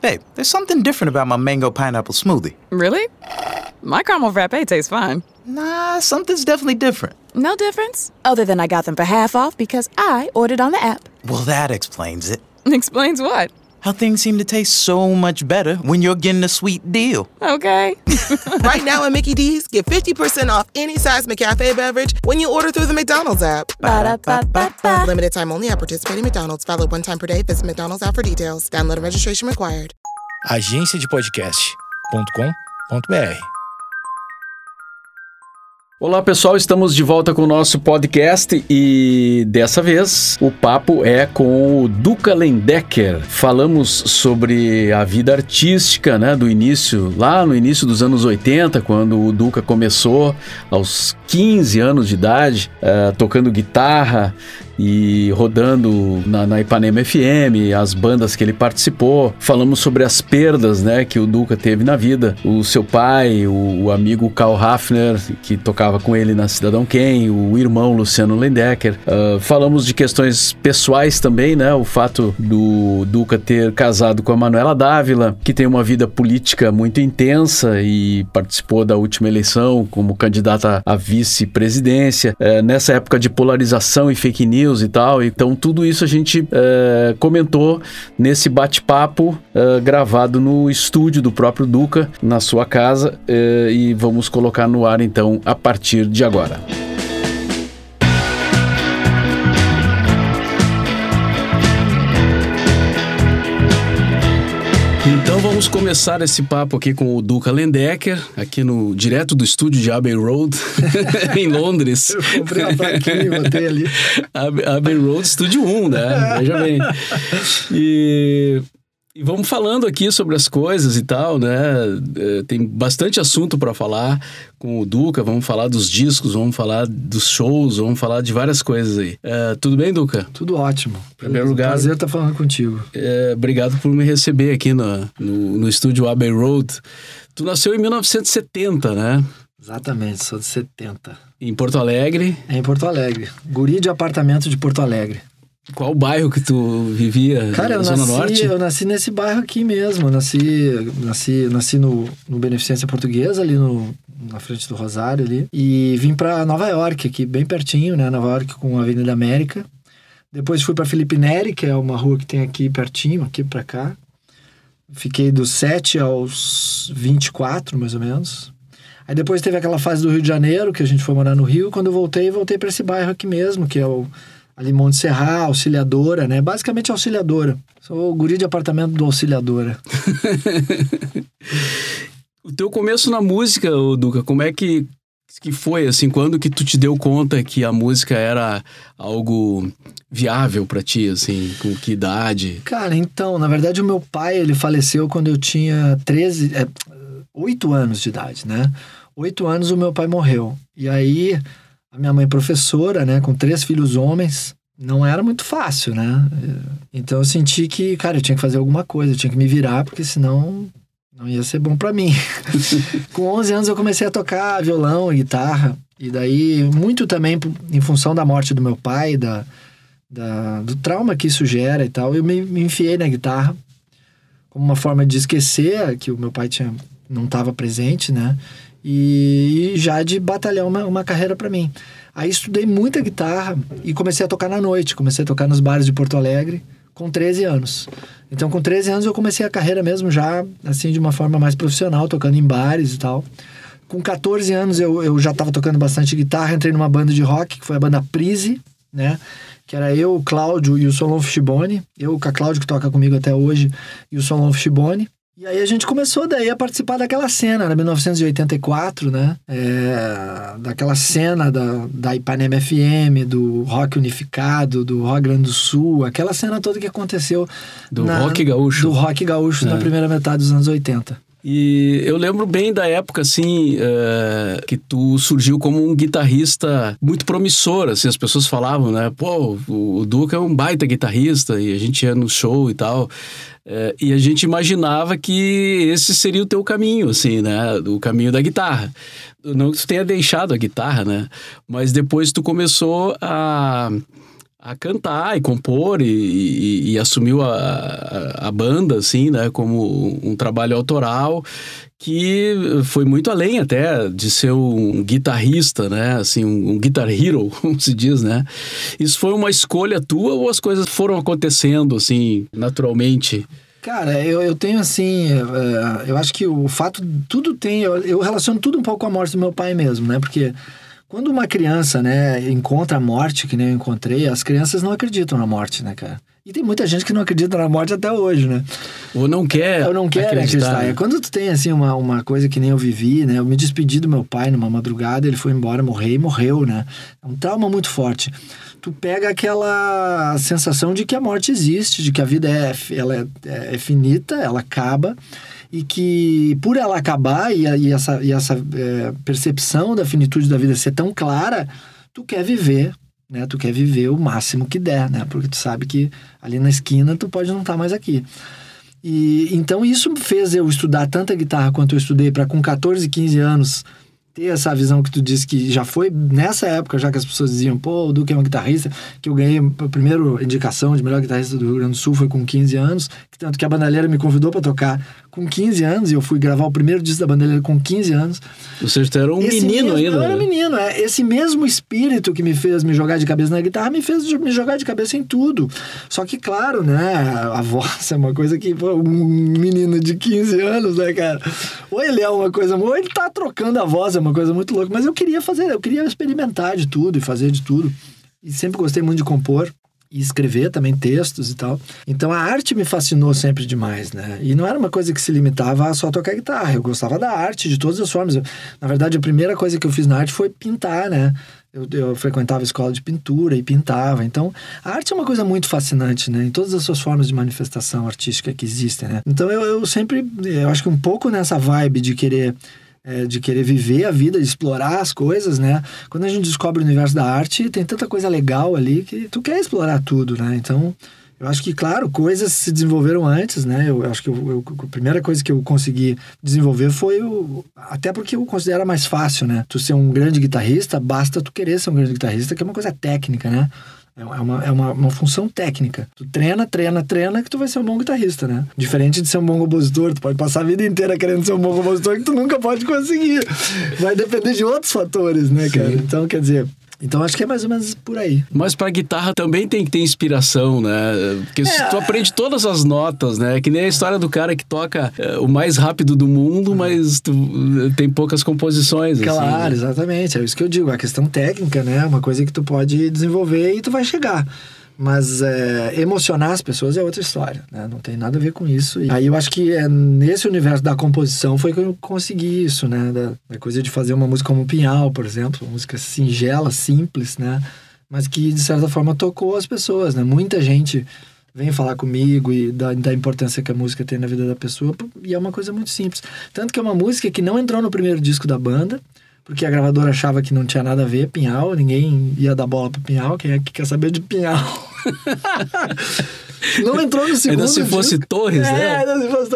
Babe, there's something different about my mango pineapple smoothie. Really? My caramel frappe tastes fine. Nah, something's definitely different. No difference? Other than I got them for half off because I ordered on the app. Well, that explains it. Explains what? How things seem to taste so much better when you're getting a sweet deal. Okay. right now at Mickey D's, get 50% off any size McCafe beverage when you order through the McDonald's app. Ba-da-ba-ba-ba. Limited time only at participating McDonald's. Valid one time per day. Visit McDonald's app for details. Download and registration required. agenciadepodcast.com.br Olá pessoal, estamos de volta com o nosso podcast e dessa vez o papo é com o Duca Lendecker. Falamos sobre a vida artística, né, do início, lá no início dos anos 80, quando o Duca começou aos 15 anos de idade, eh, tocando guitarra e rodando na, na, Ipanema FM, as bandas que ele participou. Falamos sobre as perdas né, que o Duca teve na vida. O seu pai, o, o amigo Karl Hafner, que tocava com ele na Cidadão Quem, o irmão Luciano Lendecker. Uh, falamos de questões pessoais também, né? O fato do Duca ter casado com a Manuela Dávila, que tem uma vida política muito intensa e participou da última eleição como candidata à vice-presidência. Uh, nessa época de polarização e fake news, e tal. Então, tudo isso a gente é, comentou nesse bate-papo é, gravado no estúdio do próprio Duca, na sua casa, é, e vamos colocar no ar então a partir de agora. Vamos começar esse papo aqui com o Duca Lendecker, aqui no direto do estúdio de Abbey Road, em Londres. Eu comprei uma plaquinha e botei ali. Abbey Road Estúdio 1, né? Veja bem. E e vamos falando aqui sobre as coisas e tal, né? É, tem bastante assunto para falar com o Duca. Vamos falar dos discos, vamos falar dos shows, vamos falar de várias coisas aí. É, tudo bem, Duca? Tudo ótimo. Em primeiro lugar. Prazer estar falando contigo. É, obrigado por me receber aqui no, no, no estúdio Abbey Road. Tu nasceu em 1970, né? Exatamente, sou de 70. Em Porto Alegre? É em Porto Alegre. Guri de apartamento de Porto Alegre. Qual bairro que tu vivia? Cara, eu Zona nasci, Norte? eu nasci nesse bairro aqui mesmo. Eu nasci, nasci, nasci no, no Beneficência Portuguesa, ali no, na frente do Rosário ali. E vim para Nova York, aqui bem pertinho, né? Nova York com a Avenida América. Depois fui para Felipe Neri, que é uma rua que tem aqui pertinho, aqui para cá. Fiquei dos 7 aos 24, mais ou menos. Aí depois teve aquela fase do Rio de Janeiro, que a gente foi morar no Rio. Quando eu voltei, voltei para esse bairro aqui mesmo, que é o ali Monte Serra, auxiliadora, né? Basicamente auxiliadora. Sou o guri de apartamento do auxiliadora. o teu começo na música, Duca, como é que, que foi, assim, quando que tu te deu conta que a música era algo viável para ti, assim, com que idade? Cara, então, na verdade o meu pai, ele faleceu quando eu tinha 13, é, 8 anos de idade, né? 8 anos o meu pai morreu. E aí a minha mãe professora, né, com três filhos homens, não era muito fácil, né? Então eu senti que, cara, eu tinha que fazer alguma coisa, eu tinha que me virar, porque senão não ia ser bom para mim. com 11 anos eu comecei a tocar violão e guitarra, e daí muito também em função da morte do meu pai, da, da do trauma que isso gera e tal, eu me, me enfiei na guitarra como uma forma de esquecer que o meu pai tinha não estava presente, né? E, já de batalhar uma, uma carreira para mim. Aí estudei muita guitarra e comecei a tocar na noite, comecei a tocar nos bares de Porto Alegre com 13 anos. Então, com 13 anos, eu comecei a carreira mesmo já, assim, de uma forma mais profissional, tocando em bares e tal. Com 14 anos, eu, eu já estava tocando bastante guitarra, entrei numa banda de rock, que foi a banda Prise, né? Que era eu, o Cláudio e o Solon Fischibone. Eu com a Cláudio, que toca comigo até hoje, e o Solon Fischibone. E aí a gente começou daí a participar daquela cena, era 1984, né? É, daquela cena da, da Ipanema FM, do rock unificado, do rock Grande do Sul, aquela cena toda que aconteceu. Do na, rock gaúcho. Do rock gaúcho é. na primeira metade dos anos 80. E eu lembro bem da época, assim, uh, que tu surgiu como um guitarrista muito promissor, assim, as pessoas falavam, né? Pô, o, o Duca é um baita guitarrista e a gente ia no show e tal. Uh, e a gente imaginava que esse seria o teu caminho, assim, né? O caminho da guitarra. Não que tu tenha deixado a guitarra, né? Mas depois tu começou a a cantar e compor e, e, e assumiu a, a, a, banda, assim, né, como um trabalho autoral que foi muito além até de ser um guitarrista, né, assim, um, um guitar hero, como se diz, né. Isso foi uma escolha tua ou as coisas foram acontecendo, assim, naturalmente? Cara, eu, eu tenho assim, uh, eu acho que o fato, tudo tem, eu, eu relaciono tudo um pouco com a morte do meu pai mesmo, né, porque quando uma criança, né, encontra a morte, que nem eu encontrei, as crianças não acreditam na morte, né, cara? E tem muita gente que não acredita na morte até hoje, né? Ou não quer Ou não quer acreditar. acreditar. É quando tu tem, assim, uma, uma coisa que nem eu vivi, né? Eu me despedi do meu pai numa madrugada, ele foi embora, morreu e morreu, né? É um trauma muito forte. Tu pega aquela sensação de que a morte existe, de que a vida é, ela é, é finita, ela acaba e que por ela acabar e, e essa, e essa é, percepção da finitude da vida ser tão clara, tu quer viver, né? Tu quer viver o máximo que der, né? Porque tu sabe que ali na esquina tu pode não estar tá mais aqui. E então isso fez eu estudar tanta guitarra quanto eu estudei para com 14, 15 anos ter essa visão que tu disse que já foi nessa época, já que as pessoas diziam, pô, o Duque é um guitarrista, que eu ganhei a primeira indicação de melhor guitarrista do Rio Grande do Sul foi com 15 anos, tanto que a bandalheira me convidou para tocar com 15 anos, e eu fui gravar o primeiro disco da bandalheira com 15 anos. Ou seja, tu era um esse menino mesmo, ainda. Eu era menino, é. Esse mesmo espírito que me fez me jogar de cabeça na guitarra me fez me jogar de cabeça em tudo. Só que, claro, né, a voz é uma coisa que, pô, um menino de 15 anos, né, cara? Ou ele é uma coisa, ou ele tá trocando a voz, é uma coisa muito louca. Mas eu queria fazer, eu queria experimentar de tudo e fazer de tudo. E sempre gostei muito de compor e escrever também textos e tal. Então a arte me fascinou sempre demais, né? E não era uma coisa que se limitava a só tocar guitarra. Eu gostava da arte de todas as formas. Eu, na verdade, a primeira coisa que eu fiz na arte foi pintar, né? Eu, eu, frequentava escola de pintura e pintava. Então, a arte é uma coisa muito fascinante, né? Em todas as suas formas de manifestação artística que existem, né? Então, eu, eu sempre, eu acho que um pouco nessa vibe de querer é, de querer viver a vida, de explorar as coisas, né? Quando a gente descobre o universo da arte, tem tanta coisa legal ali que tu quer explorar tudo, né? Então, eu acho que, claro, coisas se desenvolveram antes, né? Eu, acho que eu, eu, a primeira coisa que eu consegui desenvolver foi o. Até porque eu considero mais fácil, né? Tu ser um grande guitarrista, basta tu querer ser um grande guitarrista, que é uma coisa técnica, né? É uma, é uma, uma função técnica. Tu treina, treina, treina que tu vai ser um bom guitarrista, né? Diferente de ser um bom compositor, tu pode passar a vida inteira querendo ser um bom compositor que tu nunca pode conseguir. Vai depender de outros fatores, né, cara? Então, quer dizer, então acho que é mais ou menos por aí. Mas para guitarra também tem que ter inspiração, né? Porque é, tu aprende todas as notas, né? Que nem a história do cara que toca é, o mais rápido do mundo, mas tu, tem poucas composições. Assim, claro, assim, né? exatamente. É isso que eu digo. A questão técnica, né? É uma coisa que tu pode desenvolver e tu vai chegar. Mas é, emocionar as pessoas é outra história, né? Não tem nada a ver com isso. E aí eu acho que é nesse universo da composição foi que eu consegui isso, né? Da, da coisa de fazer uma música como Pinhal, por exemplo. Uma música singela, simples, né? Mas que, de certa forma, tocou as pessoas, né? Muita gente vem falar comigo e da, da importância que a música tem na vida da pessoa. E é uma coisa muito simples. Tanto que é uma música que não entrou no primeiro disco da banda porque a gravadora achava que não tinha nada a ver, Pinhal, ninguém ia dar bola pro Pinhal, quem é que quer saber de Pinhal? não entrou no segundo Ainda se fosse disco. Torres, é, né? Ainda se fosse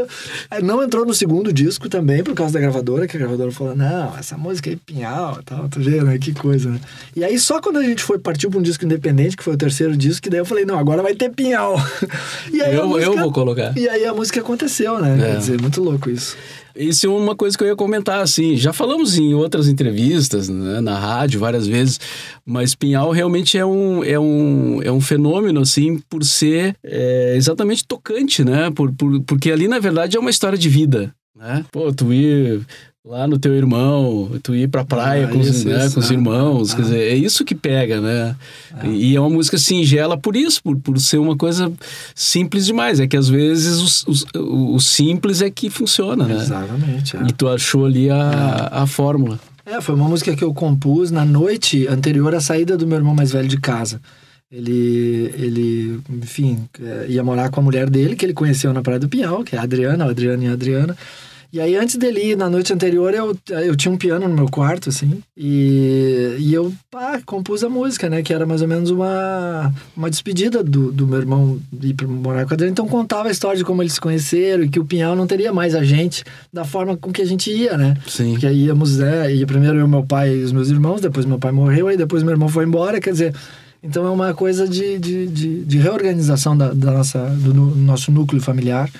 Não entrou no segundo disco também, por causa da gravadora, que a gravadora falou, não, essa música aí, Pinhal e tal, tu vê, né? Que coisa, né? E aí, só quando a gente foi, partiu pra um disco independente, que foi o terceiro disco, que daí eu falei, não, agora vai ter Pinhal. e aí eu, música... eu vou colocar. E aí a música aconteceu, né? É. Quer dizer, muito louco isso. Isso é uma coisa que eu ia comentar, assim. Já falamos em outras entrevistas, né, na rádio, várias vezes, mas Pinhal realmente é um, é um, é um fenômeno, assim, por ser é, exatamente tocante, né? Por, por, porque ali, na verdade, é uma história de vida, né? Pô, tu ir lá no teu irmão, tu ir pra praia ah, com, os, né, com os ah, irmãos, ah, quer dizer, é isso que pega, né? Ah. E é uma música singela por isso, por, por ser uma coisa simples demais. É que às vezes o, o simples é que funciona, né? Exatamente. É. E tu achou ali a, é. a fórmula. É, foi uma música que eu compus na noite anterior à saída do meu irmão mais velho de casa. Ele, ele enfim, é, ia morar com a mulher dele, que ele conheceu na Praia do Pinhal, que é a Adriana, a Adriana e a Adriana. E aí, antes dele ir, na noite anterior, eu, eu tinha um piano no meu quarto, assim, e, e eu pá, compus a música, né? Que era mais ou menos uma, uma despedida do, do meu irmão ir pra morar com a Adriana. Então, contava a história de como eles se conheceram e que o Pinhal não teria mais a gente da forma com que a gente ia, né? Sim. Que aí íamos, né? Ia primeiro eu, meu pai e os meus irmãos, depois meu pai morreu, aí depois meu irmão foi embora, quer dizer Então é uma coisa de, de, de, de reorganização da, da nossa, do nu- nosso núcleo familiar.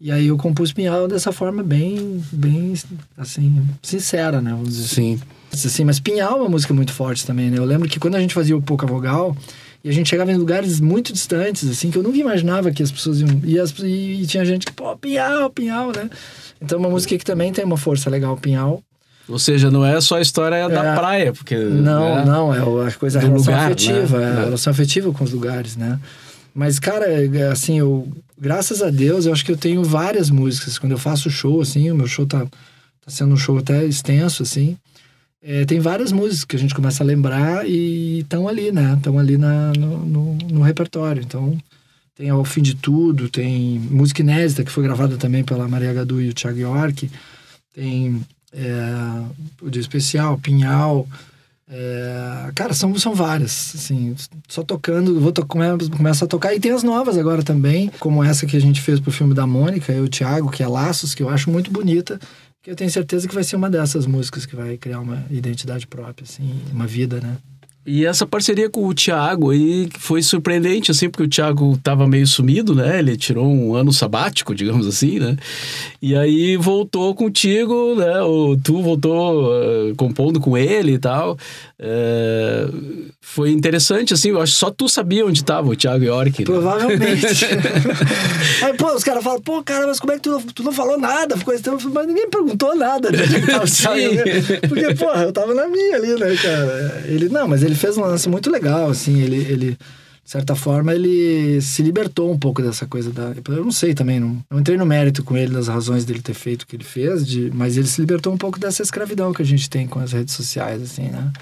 E aí eu compus Pinhal dessa forma bem, bem, assim, sincera, né? Vamos dizer Sim. assim. Mas Pinhal é uma música muito forte também, né? Eu lembro que quando a gente fazia o Pouca Vogal, e a gente chegava em lugares muito distantes, assim, que eu nunca imaginava que as pessoas iam... E, as, e, e tinha gente que, pô, Pinhal, Pinhal, né? Então é uma música que também tem uma força legal, Pinhal. Ou seja, não é só a história da É. praia, porque. Não, né? não, é a coisa, a relação lugar, afetiva, né? é, a relação afetiva com os lugares, né? Mas, cara, é, assim, eu, graças a Deus, eu acho que eu tenho várias músicas. Quando eu faço show, assim, o meu show tá, tá sendo um show até extenso, assim. É, tem várias músicas que a gente começa a lembrar e estão ali, né? Estão ali na, no, no, no repertório. Então, tem Ao Fim de Tudo, tem música inédita, que foi gravada também pela Maria Gadu e o Thiago York. Tem é, o dia especial, Pinhal. É, cara, são, são várias, assim, só tocando, vou to come, começa a tocar. E tem as novas agora também, como essa que a gente fez pro filme da Mônica, eu e o Thiago, que é Laços, que eu acho muito bonita, que eu tenho certeza que vai ser uma dessas músicas que vai criar uma identidade própria, assim, uma vida, né? E essa parceria com o Thiago aí foi surpreendente, assim, porque o Thiago tava meio sumido, né? Ele tirou um ano sabático, digamos assim, né? E aí voltou contigo, né? O, tu voltou eh, compondo com ele e tal. Eh, foi interessante, assim, eu acho que só tu sabia onde tava o Thiago York. né? Provavelmente. Aí, pô, os caras falam, pô, cara, mas como é que tu não, tu não falou nada? Ficou esse tempo, mas ninguém perguntou nada. né? Porque, porra, eu tava na minha ali, né, cara? Ele, não, mas ele fez um lance muito legal, assim, ele, ele de certa forma, ele se libertou um pouco dessa coisa da. Eu não sei também, não, não entrei no mérito com ele das razões dele ter feito o que ele fez, de, mas ele se libertou um pouco dessa escravidão que a gente tem com as redes sociais, assim, né?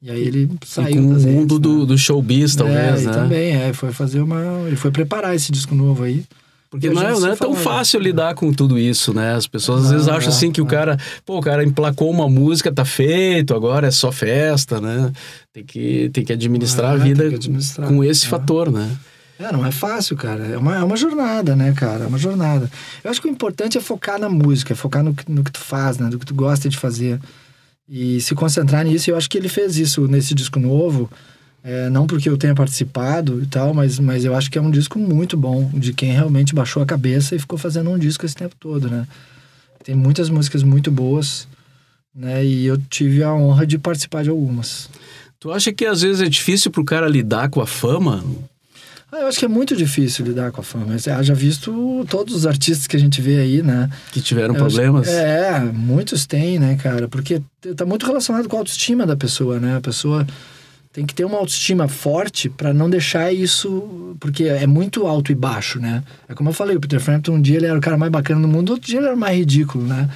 E aí ele E saiu com o das redes, mundo né? do, do showbiz, talvez, é, e né? também, é, foi fazer uma. Ele foi preparar esse disco novo aí. Porque não é, não é tão fala, fácil né? lidar com tudo isso, né? As pessoas às vezes acham é, assim que o cara, pô, o cara emplacou uma música, tá feito, agora é só festa, né? Tem que, tem que administrar a vida administrar, com esse é. fator, né? É, não é fácil, cara. É uma, é uma jornada, né, cara? É uma jornada. Eu acho que o importante é focar na música, é focar no, que- no que tu faz, né? Do que tu gosta de fazer. E se concentrar nisso. E eu acho que ele fez isso nesse disco novo. É, não porque eu tenha participado e tal, mas, mas eu acho que é um disco muito bom, de quem realmente baixou a cabeça e ficou fazendo um disco esse tempo todo, né? Tem muitas músicas muito boas, né? E eu tive a honra de participar de algumas. Tu acha que às vezes é difícil pro cara lidar com a fama? Ah, eu acho que é muito difícil lidar com a fama. Ah, já visto todos os artistas que a gente vê aí, né? Que tiveram Eu acho- problemas? É, muitos têm, né, cara? Porque tá muito relacionado com a autoestima da pessoa, né? A pessoa tem que ter uma autoestima forte para não deixar isso. Porque é muito alto e baixo, né? É como eu falei, o Peter Frampton, um dia ele era o cara mais bacana do mundo, outro dia ele era o mais ridículo, né?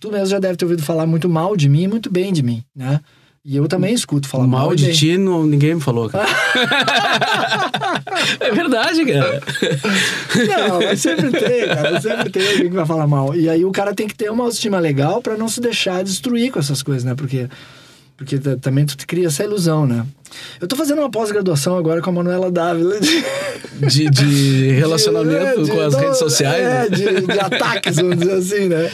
Tu mesmo já deve ter ouvido falar muito mal de mim e muito bem de mim, né? E eu também escuto falar mal, Mal de bem. ti, não, ninguém me falou, cara. é verdade, cara. Não, mas sempre tem, cara. Sempre tem alguém que vai falar mal. E aí o cara tem que ter uma autoestima legal pra não se deixar destruir com essas coisas, né? Porque, porque também tu cria essa ilusão, né? Eu tô fazendo uma pós-graduação agora com a Manuela Dávila. De, De, de relacionamento de- com as não, redes sociais. É, né? de, de ataques, vamos dizer assim, né?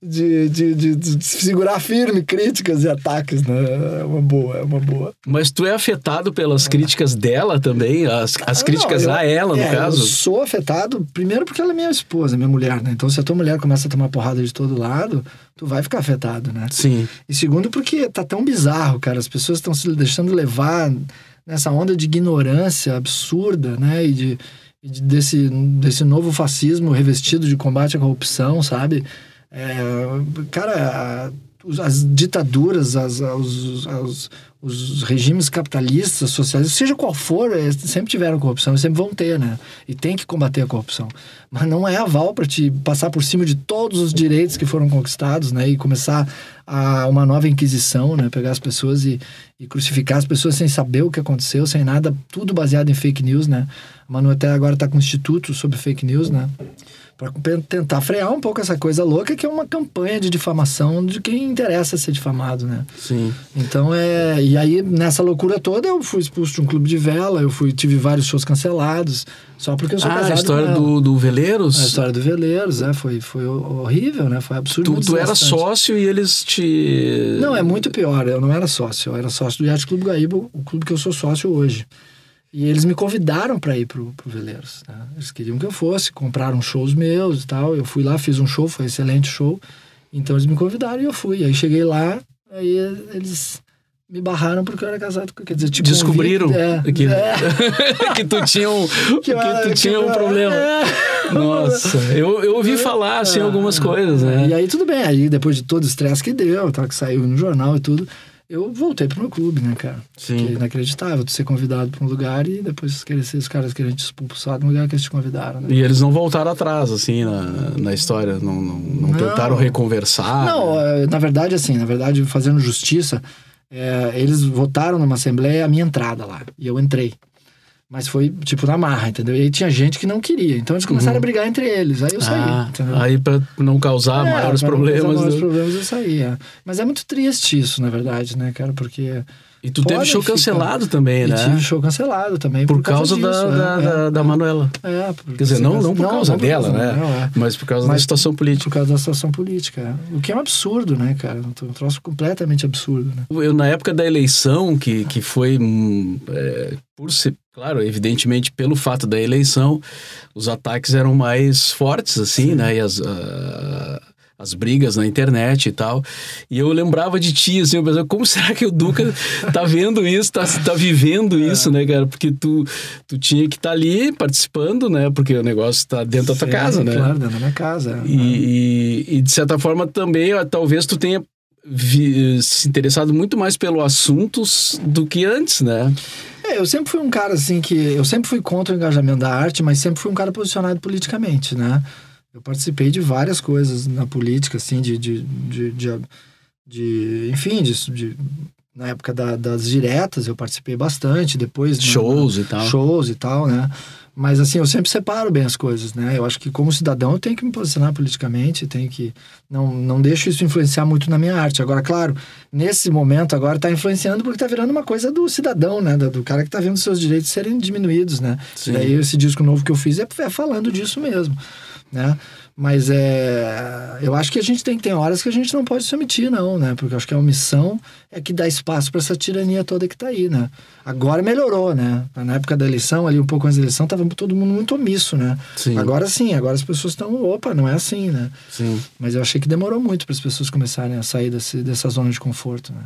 De, de, de, de segurar firme críticas e ataques, né? É uma boa, é uma boa. Mas tu é afetado pelas críticas dela também? As, as críticas Não, eu- a ela, no é, caso? Eu sou afetado, primeiro porque ela é minha esposa, minha mulher, né? Então, se a tua mulher começa a tomar porrada de todo lado, tu vai ficar afetado, né? Sim. E segundo, porque tá tão bizarro, cara. As pessoas estão se deixando levar nessa onda de ignorância absurda, né? E, de, e de- desse, desse novo fascismo revestido de combate à corrupção, sabe? É, cara, a- as ditaduras, as, os, os, os regimes capitalistas, socialistas, seja qual for, é, sempre tiveram corrupção e sempre vão ter, né? E tem que combater a corrupção. Mas não é aval para te passar por cima de todos os direitos que foram conquistados, né? E começar a uma nova inquisição, né? Pegar as pessoas e, e crucificar as pessoas sem saber o que aconteceu, sem nada, tudo baseado em fake news, né? A Manu até agora está com um instituto sobre fake news, né? Para tentar frear um pouco essa coisa louca que é uma campanha de difamação de quem interessa ser difamado, né? Sim. Então é. E aí, nessa loucura toda, eu fui expulso de um clube de vela, eu fui, tive vários shows cancelados, só porque eu sou Ah, casado a história do, do Veleiros. A história do Veleiros, é, foi, foi horrível, né? Foi absurdo. Tu, tu era sócio e eles te. Não, é muito pior. Eu não era sócio. Eu era sócio do Yacht Clube Guaíba, o clube que eu sou sócio hoje. E eles me convidaram para ir pro, pro Veleiros. Né? Eles queriam que eu fosse, compraram shows meus e tal. Eu fui lá, fiz um show, foi um excelente show. Então eles me convidaram e eu fui. Aí cheguei lá, aí eles me barraram porque eu era casado com. Quer dizer, te Descobriram é, que, é. que tu tinha um, que era- tu tinha que um problema. é. Nossa, eu, eu ouvi falar assim algumas coisas, E né? aí tudo bem, aí depois de todo o estresse que deu, tá, que saiu no jornal e tudo, eu voltei pro meu clube, né, cara? Sim. Que é inacreditável tu ser convidado pra um lugar e depois querer ser os caras querem te expulsar do lugar que eles te convidaram, né? E eles não voltaram atrás, assim, na, na história. Não, não, não Não. tentaram reconversar. Não, né? é, na verdade, assim, na verdade, fazendo justiça, é, eles votaram numa assembleia a minha entrada lá. E eu entrei. Mas foi, tipo, na marra, entendeu? E aí tinha gente que não queria. Então eles começaram a brigar entre eles. Aí eu saí, Uhum. Ah, aí pra não causar É, maiores pra não problemas. causar maiores né? problemas eu saí, é. Mas é muito triste isso, na verdade, né, cara? Porque. E tu teve show ficar- cancelado também, E né? tive show cancelado também. Por, Por, causa, da, disso, da, é, da, da Manuela. É, por- Quer dizer, não, não por causa não por dela, causa né? dela, é. Mas por causa da Mas situação política. Por causa da situação política. é. O que é um absurdo, né, cara? Um troço completamente absurdo, né? Eu, na época da eleição, que, que foi, hum, é, por ser, claro, evidentemente pelo fato da eleição, os ataques eram mais fortes, assim, né? E as, ah, as brigas na internet e tal. E eu lembrava de ti, assim, eu pensava, como será que o Duca tá vendo isso, tá, tá vivendo isso, né, cara? Porque tu, tu tinha que estar ali participando, né? Porque o negócio tá dentro da tua Sim, casa, né? Claro, dentro da minha casa. é. E, e, e, de certa forma também, talvez tu tenha vi- se interessado muito mais pelo assuntos do que antes, né? É, eu sempre fui um cara assim que. Eu sempre fui contra o engajamento da arte, mas sempre fui um cara posicionado politicamente, né? Eu participei de várias coisas na política, assim, de. de, de, de, de- enfim, de, de- na época da- das diretas eu participei bastante, depois. Shows e tal. Shows e tal, né? Mas assim, eu sempre separo bem as coisas, né? Eu acho que como cidadão eu tenho que me posicionar politicamente, tenho que não não deixo isso influenciar muito na minha arte. Agora, claro, nesse momento agora tá influenciando porque tá virando uma coisa do cidadão, né? Do, do cara que tá vendo seus direitos serem diminuídos, né? Sim. E daí esse disco novo que eu fiz é, é falando disso mesmo, né? Mas é, eu acho que a gente tem que ter horas que a gente não pode se omitir, não, né? Porque eu acho que a omissão é que dá espaço para essa tirania toda que tá aí, né? Agora melhorou, né? Na época da eleição, ali um pouco antes da eleição, tava todo mundo muito omisso, né? Sim. Agora sim, agora as pessoas estão, opa, não é assim, né? Sim. Mas eu achei que demorou muito para as pessoas começarem a sair desse, dessa zona de conforto, né?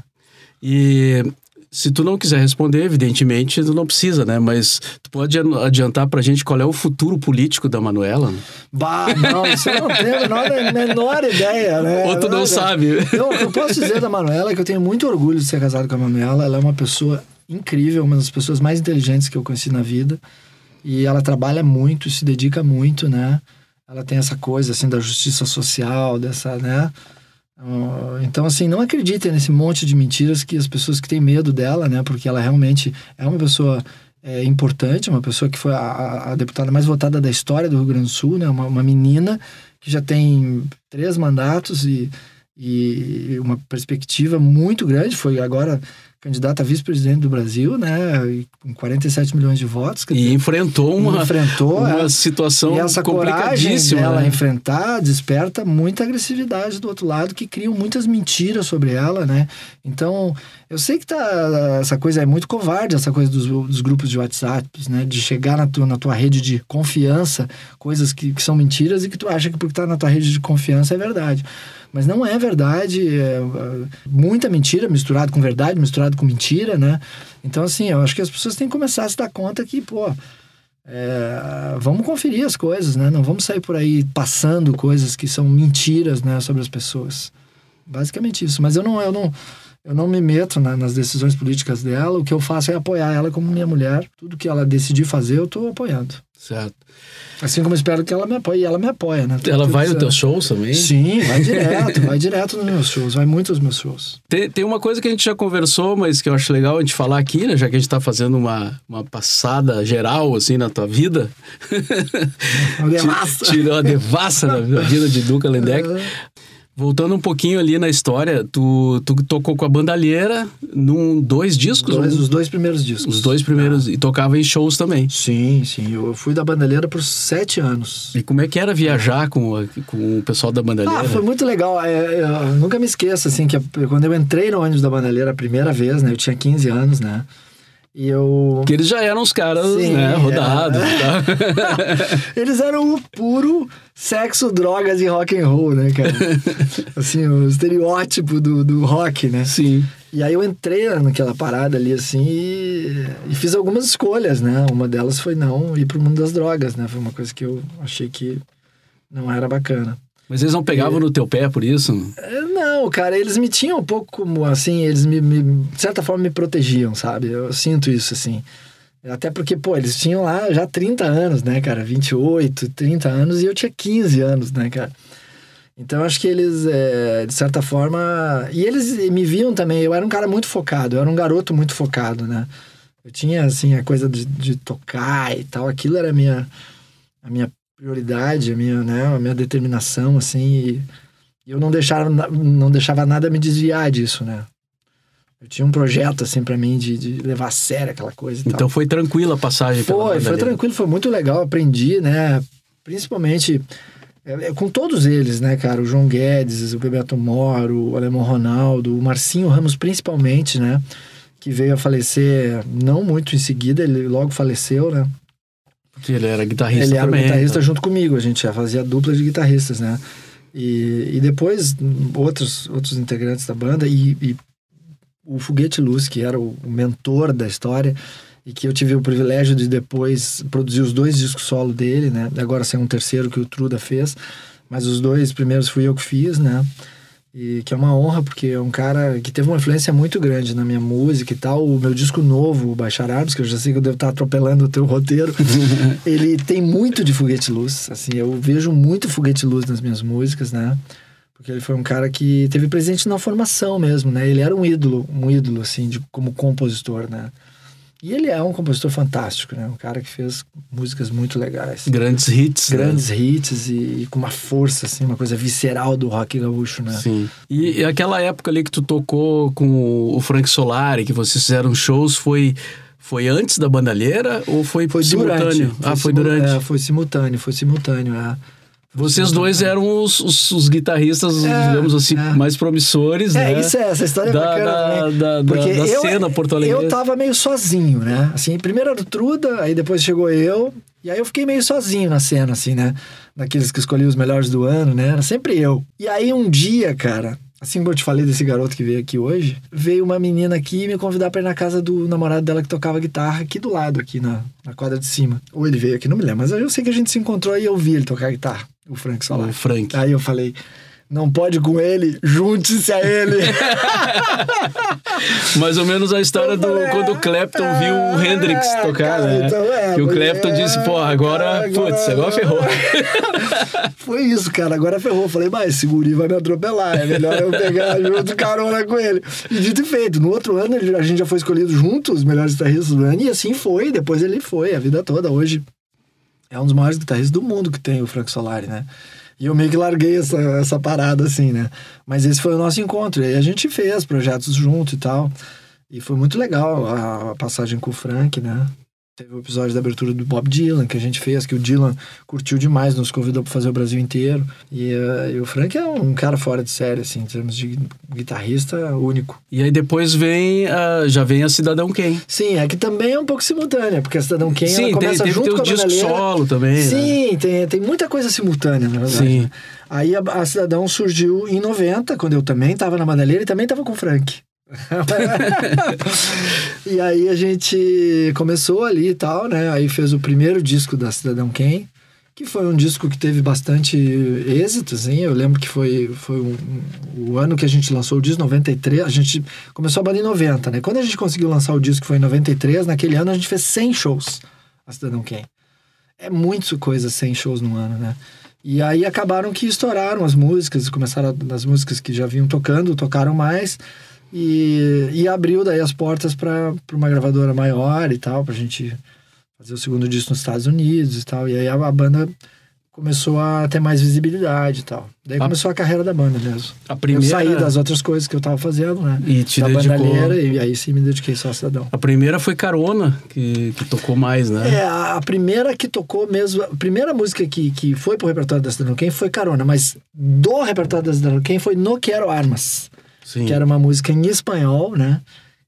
E se tu não quiser responder, evidentemente, tu não precisa, né? Mas tu pode adiantar pra gente qual é o futuro político da Manuela? né? Bah, não, isso eu não tenho a menor, menor ideia, né? Ou tu não ideia. sabe? Eu, eu posso dizer da Manuela que eu tenho muito orgulho de ser casado com a Manuela. Ela é uma pessoa incrível, uma das pessoas mais inteligentes que eu conheci na vida. E ela trabalha muito, se dedica muito, né? Ela tem essa coisa, assim, da justiça social, dessa, né? Então, assim, não acreditem nesse monte de mentiras que as pessoas que têm medo dela, né? Porque ela realmente é uma pessoa é, importante, uma pessoa que foi a, a- a deputada mais votada da história do Rio Grande do Sul, né? Uma, uma menina que já tem três mandatos e, e uma perspectiva muito grande. Foi agora candidata a vice-presidente do Brasil, né? Com 47 milhões de votos. quer E enfrentou uma, enfrentou uma situação e essa coragem complicadíssima. dela né? enfrentar desperta muita agressividade do outro lado que criam muitas mentiras sobre ela, né? Então, eu sei que tá essa coisa é muito covarde, essa coisa dos, dos grupos de WhatsApp, né? De chegar na tua, na tua rede de confiança, coisas que, que são mentiras e que tu acha que porque tá na tua rede de confiança é verdade. Mas não é verdade, é, é muita mentira misturado com verdade, misturado com mentira, né? Então, assim, eu acho que as pessoas têm que começar a se dar conta que, pô, é, vamos conferir as coisas, né? Não vamos sair por aí passando coisas que são mentiras, né, sobre as pessoas. Basicamente isso. Mas eu não, eu não, Eu não me meto na- nas decisões políticas dela. O que eu faço é apoiar ela como minha mulher. Tudo que ela decidir fazer, eu tô apoiando. Certo. Assim como espero que ela me apoie. E ela me apoia, né? Ela Tudo vai no isso- teu shows também? Sim, vai direto. vai direto nos meus shows. Vai muito nos meus shows. Tem, tem uma coisa que a gente já conversou, mas que eu acho legal a gente falar aqui, né? Já que a gente tá fazendo uma, uma passada geral, assim, na tua vida. Uma devassa. Tirou a devassa da da vida de Duca Lendeck. Voltando um pouquinho ali na história, tu, tu tocou com a bandalheira num dois discos? Dois, um- os dois primeiros discos. os dois primeiros. E tocava em shows também. Sim, sim. Eu fui da bandalheira por sete anos. E como é que era viajar com, a- com o pessoal da bandalheira? Ah, foi muito legal. É, eu nunca me esqueço, assim, que quando eu entrei no ônibus da bandalheira a primeira vez, né? Eu tinha 15 anos, né? E eu... Porque eles já eram os caras, Sim, né, é. rodados tal. Eles eram o puro sexo, drogas e rock and roll, né, cara? assim, o estereótipo do, do rock, né? Sim. E aí eu entrei naquela parada ali, assim, e, e fiz algumas escolhas, né? Uma delas foi não ir pro mundo das drogas, né? Foi uma coisa que eu achei que não era bacana. Mas eles não pegavam no teu pé por isso? É, Não, cara, eles me tinham um pouco como, assim, eles me, me- de certa forma me protegiam, sabe? Eu sinto isso, assim. Até porque, pô, eles tinham lá já 30 anos, né, cara? 28, 30 anos e eu tinha 15 anos, né, cara? Então, acho que eles, é, de certa forma... E eles me viam também, eu era um cara muito focado, eu era um garoto muito focado, né? Eu tinha, assim, a coisa de, de tocar e tal, aquilo era a minha, a minha prioridade, a minha, né, a minha determinação, assim, e... Eu não deixava, não deixava nada me desviar disso, né? Eu tinha um projeto, assim, pra mim, de, de levar a sério aquela coisa Então tal. foi tranquila a passagem pela Foi, foi tranquilo, foi muito legal, aprendi, né? Principalmente é, é, com todos eles, né, cara? O João Guedes, o Bebeto Moro, o Alemão Ronaldo, o Marcinho Ramos, principalmente, né? Que veio a falecer não muito em seguida, ele logo faleceu, né? Porque ele era guitarrista Ele era também. guitarrista né? junto comigo, a gente já fazia dupla de guitarristas, né? E, e depois outros, outros integrantes da banda e, e o Foguete Luz, que era o, o mentor da história e que eu tive o privilégio de depois produzir os dois discos solo dele, né? Agora sem um terceiro que o Truda fez, mas os dois primeiros fui eu que fiz, né? E que é uma honra, porque é um cara que teve uma influência muito grande na minha música e tal. O meu disco novo, o Baixar Armas, que eu já sei que eu devo estar atropelando o teu roteiro, ele tem muito de foguete luz. Assim, eu vejo muito foguete luz nas minhas músicas, né? Porque ele foi um cara que teve presente na formação mesmo, né? Ele era um ídolo, um ídolo, assim, de, como compositor, né? E ele é um compositor fantástico, né? Um cara que fez músicas muito legais. Grandes hits. né? Grandes hits e, e com uma força, assim, uma coisa visceral do rock gaúcho, né? Sim. E, e aquela época ali que tu tocou com o Frank Solari, que vocês fizeram shows, foi, foi antes da bandalheira ou foi, Foi simultâneo? durante. ah, foi durante. É, foi simultâneo, foi simultâneo, é. Vocês dois eram os, os, os guitarristas, É, digamos assim, é. mais promissores, É, né? isso é, essa história é Da- bacana da- também. da- da- porque da eu, cena porto-alegrense. Eu tava meio sozinho, né? Assim, primeiro era o Truda, aí depois chegou eu, e aí eu fiquei meio sozinho na cena, assim, né? Daqueles que escolhi os melhores do ano, né? Era sempre eu. E aí um dia, cara, assim como eu te falei desse garoto que veio aqui hoje, veio uma menina aqui me convidar pra ir na casa do namorado dela que tocava guitarra aqui do lado, aqui na, na quadra de cima. Ou ele veio aqui, não me lembro, mas eu sei que a gente se encontrou e eu vi ele tocar guitarra, o Frank Solar. O Frank. Aí eu falei, não pode com ele, junte-se a ele. Mais ou menos a história do falei, quando o Clapton é, viu o Hendrix é, tocar, cara, né? então é, que o Clapton é, disse, pô, agora, cara, agora- putz, agora ferrou. Foi isso, cara. Agora ferrou. Falei, mas esse guri vai me atropelar. É melhor eu pegar junto carona com ele. E dito e feito. No outro ano, a gente já foi escolhido juntos, os melhores guitarristas do ano. E assim foi. Depois ele foi, a vida toda. Hoje é um dos maiores guitarristas do mundo que tem o Frank Solari, né? E eu meio que larguei essa, essa parada assim, né? Mas esse foi o nosso encontro. E a gente fez projetos junto e tal. E foi muito legal a, a passagem com o Frank, né? Teve o episódio da abertura do Bob Dylan que a gente fez, que o Dylan curtiu demais, nos convidou para fazer o Brasil inteiro. E, eh, e o Frank é um cara fora de série, assim, em termos de guitarrista único. E aí depois vem, ah, já vem a Cidadão Quem. Sim, é que também é um pouco simultânea, porque a Cidadão Quem ela Sim, tem, começa tem, junto tem o com a disco solo também, né? Sim, tem, tem muita coisa simultânea, na verdade. Sim. né? Aí a, a Cidadão surgiu em 90, quando eu também estava na Madalheira e também estava com o Frank. e aí a gente começou ali e tal, né? Aí fez o primeiro disco da Cidadão Quem, que foi um disco que teve bastante êxito, assim. Eu lembro que foi, foi um, o ano que a gente lançou o disco, 93. A gente começou a banda em 90, né? Quando a gente conseguiu lançar o disco, que foi em 93, naquele ano a gente fez 100 shows, a Cidadão Quem. É muito coisa 100 shows no ano, né? E aí acabaram que estouraram as músicas, começaram as músicas que já vinham tocando, tocaram mais. E, e abriu daí as portas para uma gravadora maior e tal, pra gente fazer o segundo disco nos Estados Unidos e tal. E aí a, a banda começou a ter mais visibilidade e tal. Daí a, começou a carreira da banda mesmo. A primeira... Eu saí das outras coisas que eu tava fazendo, né? E te da dedicou... e aí sim me dediquei só a Cidadão. A primeira foi Carona, que, que tocou mais, né? É, a primeira que tocou mesmo... A primeira música que, que foi pro repertório da Cidadão Quem foi Carona, mas do repertório da Cidadão Quem foi No Quero Armas. Sim. Que era uma música em espanhol, né?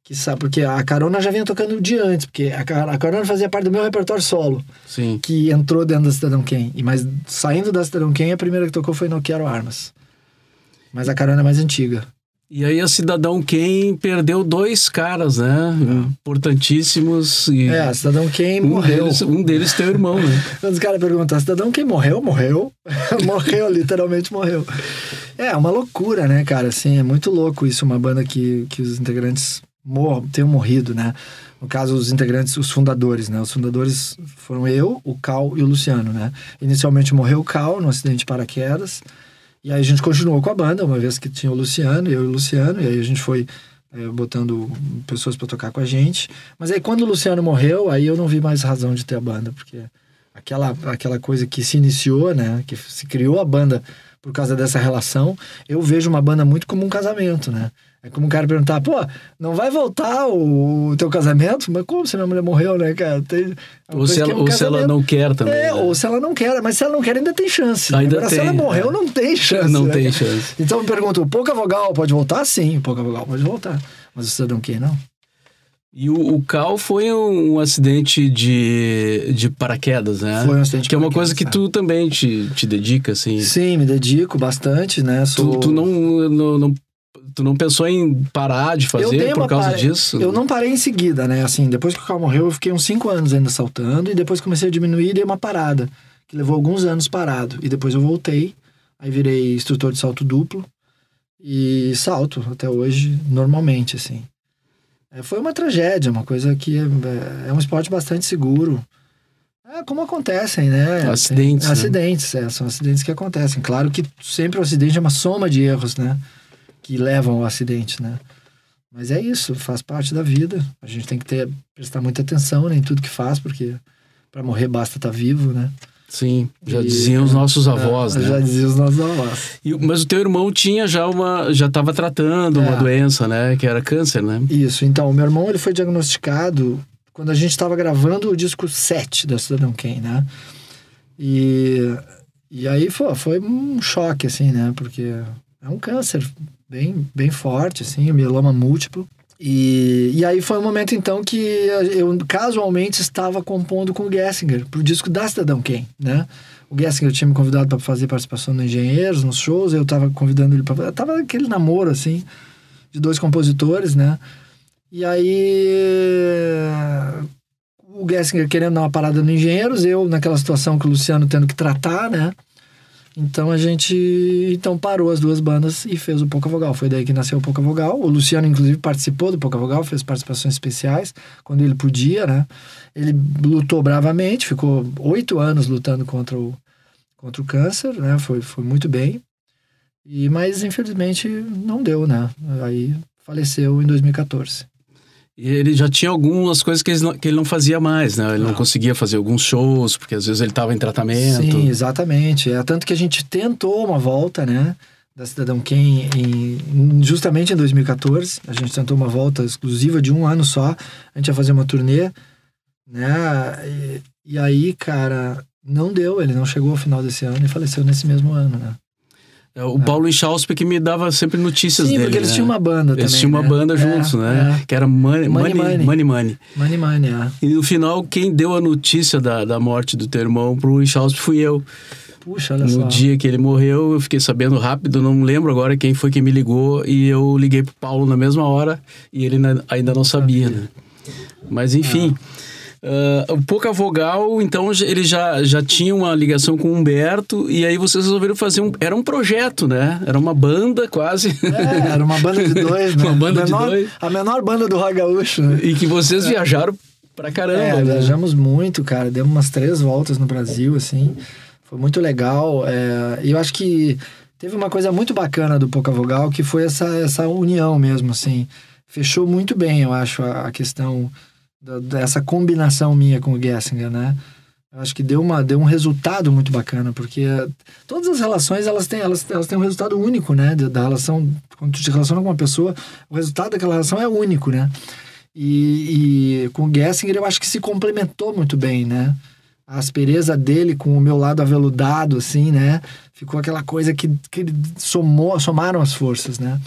que sabe, porque a Carona já vinha tocando de antes, porque a, a Carona fazia parte do meu repertório solo, Sim. que entrou dentro da Cidadão Quem. E mas saindo da Cidadão Quem, a primeira que tocou foi No Quero Armas. Mas a Carona é mais antiga. E aí a Cidadão Quem perdeu dois caras, né? Importantíssimos. E É, a Cidadão Quem um morreu. deles, um deles teu irmão, né? Quando os caras perguntam, Cidadão Quem morreu? Morreu. morreu, literalmente morreu. É, uma loucura, né, cara? Assim, é muito louco isso, uma banda que, que os integrantes mor tenham morrido, né? No caso, os integrantes, os fundadores, né? Os fundadores foram eu, o Cal e o Luciano, né? Inicialmente morreu o Cal no acidente de paraquedas. E aí a gente continuou com a banda, uma vez que tinha o Luciano, eu e o Luciano, e aí a gente foi é, botando pessoas para tocar com a gente. Mas aí quando o Luciano morreu, aí eu não vi mais razão de ter a banda, porque aquela, aquela coisa que se iniciou, né? Que se criou a banda por causa dessa relação, eu vejo uma banda muito como um casamento, né? É como um cara perguntar, pô, não vai voltar o, teu casamento? Mas como se minha mulher morreu, né, cara? Tem, é Ou, se coisa ela, é um ou se ela não quer também. É, né? ou se ela não quer, mas se ela não quer, ainda tem chance. Ainda Agora, se tem, ela morreu, é. não tem chance. Não né, tem chance. Então me pergunto, o pouca vogal pode voltar? Sim, o pouca vogal pode voltar. Mas o cidadão que não? E o, o Cal foi um, um acidente de, de paraquedas, né? Foi um acidente de Que é uma coisa que é. tu também te, te dedica, assim. Sim, me dedico bastante, né? Sou... Tu, tu não, não, não- tu não pensou em parar de fazer por causa pare- disso? Eu não parei em seguida, né? Assim, depois que o Carl morreu, eu fiquei uns cinco anos ainda saltando e depois comecei a diminuir e dei uma parada, que levou alguns anos parado. E depois eu voltei, aí virei instrutor de salto duplo e salto até hoje normalmente, assim. É, foi uma tragédia, uma coisa que é, é um esporte bastante seguro. É como acontecem, né? Acidentes, Tem- né? acidentes, é, são acidentes que acontecem. Claro que sempre o acidente é uma soma de erros, né? Que levam ao acidente, né? Mas é isso, faz parte da vida. A gente tem que ter, prestar muita atenção né, em tudo que faz, porque para morrer basta estar vivo, né? Sim, já E- diziam os nossos avós, É, né? Já diziam os nossos avós. E- mas o teu irmão tinha já uma. já estava tratando uma É. doença, né? Que era câncer, né? Isso, então, o meu irmão ele foi diagnosticado quando a gente estava gravando o disco 7 da Cidadão Quem, né? E, e aí foi, foi um choque, assim, né? Porque é um câncer bem, bem forte, assim, um mieloma múltiplo. E, e aí foi um momento, então, que eu casualmente estava compondo com o Gessinger pro disco da Cidadão Quem, né? O Gessinger tinha me convidado para fazer participação no Engenheiros, nos shows, eu tava convidando ele para... Tava aquele namoro, assim, de dois compositores, né? E aí o Gessinger querendo dar uma parada no Engenheiros, eu naquela situação que o Luciano tendo que tratar, né? Então a gente então parou as duas bandas e fez o Pouca Vogal. Foi daí que nasceu o Pouca Vogal. O Luciano, inclusive, participou do Pouca Vogal, fez participações especiais quando ele podia, né? Ele lutou bravamente, ficou oito anos lutando contra o, contra o câncer, né? Foi, foi muito bem. E, mas infelizmente não deu, né? Aí faleceu em 2014. Ele já tinha algumas coisas que ele não, que ele não fazia mais, né? Ele não, Não. conseguia fazer alguns shows, porque às vezes ele estava em tratamento. Sim, exatamente. É tanto que a gente tentou uma volta, né? Da Cidadão Quem em, justamente em 2014. A gente tentou uma volta exclusiva de um ano só. A gente ia fazer uma turnê, né? E, e aí, cara, não deu. Ele não chegou ao final desse ano e faleceu nesse mesmo ano, né? É, O Paulo Inchauspe que me dava sempre notícias Sim, dele. porque eles né? tinham uma banda Eles também. tinham uma né? banda É, juntos, né? Que era Money Money Money. Money. Money, Money. É. Money é. E no final, quem deu a notícia da, da morte do teu irmão pro Inchauspe fui eu. Puxa, olha No só. dia que ele morreu, eu fiquei sabendo rápido, não lembro agora quem foi que me ligou, e eu liguei pro Paulo na mesma hora e ele ainda não sabia, né? Mas enfim, Ah, o Pouca Vogal, então, ele já, já tinha uma ligação com o Humberto, e aí vocês resolveram fazer um. Era um projeto, né? Era uma banda quase. É, era uma banda de dois, né? Uma banda a de menor, dois. A menor banda do rock gaúcho, né? e que vocês viajaram pra caramba. É, né? viajamos muito, cara. Demos umas três voltas no Brasil, assim. Foi muito legal. é, E eu acho que teve uma coisa muito bacana do Pouca Vogal, que foi essa, essa união mesmo, assim. Fechou muito bem, eu acho, a, a questão dessa combinação minha com o Gessinger, né? Eu acho que deu, uma, deu um resultado muito bacana, porque todas as relações, elas têm, elas, elas têm um resultado único, né? Da, da relação, quando tu te relaciona com uma pessoa, o resultado daquela relação é único, né? E, e com o Gessinger eu acho que se complementou muito bem, né? A aspereza dele com o meu lado aveludado, assim, né? Ficou aquela coisa que, que somou, somaram as forças, né?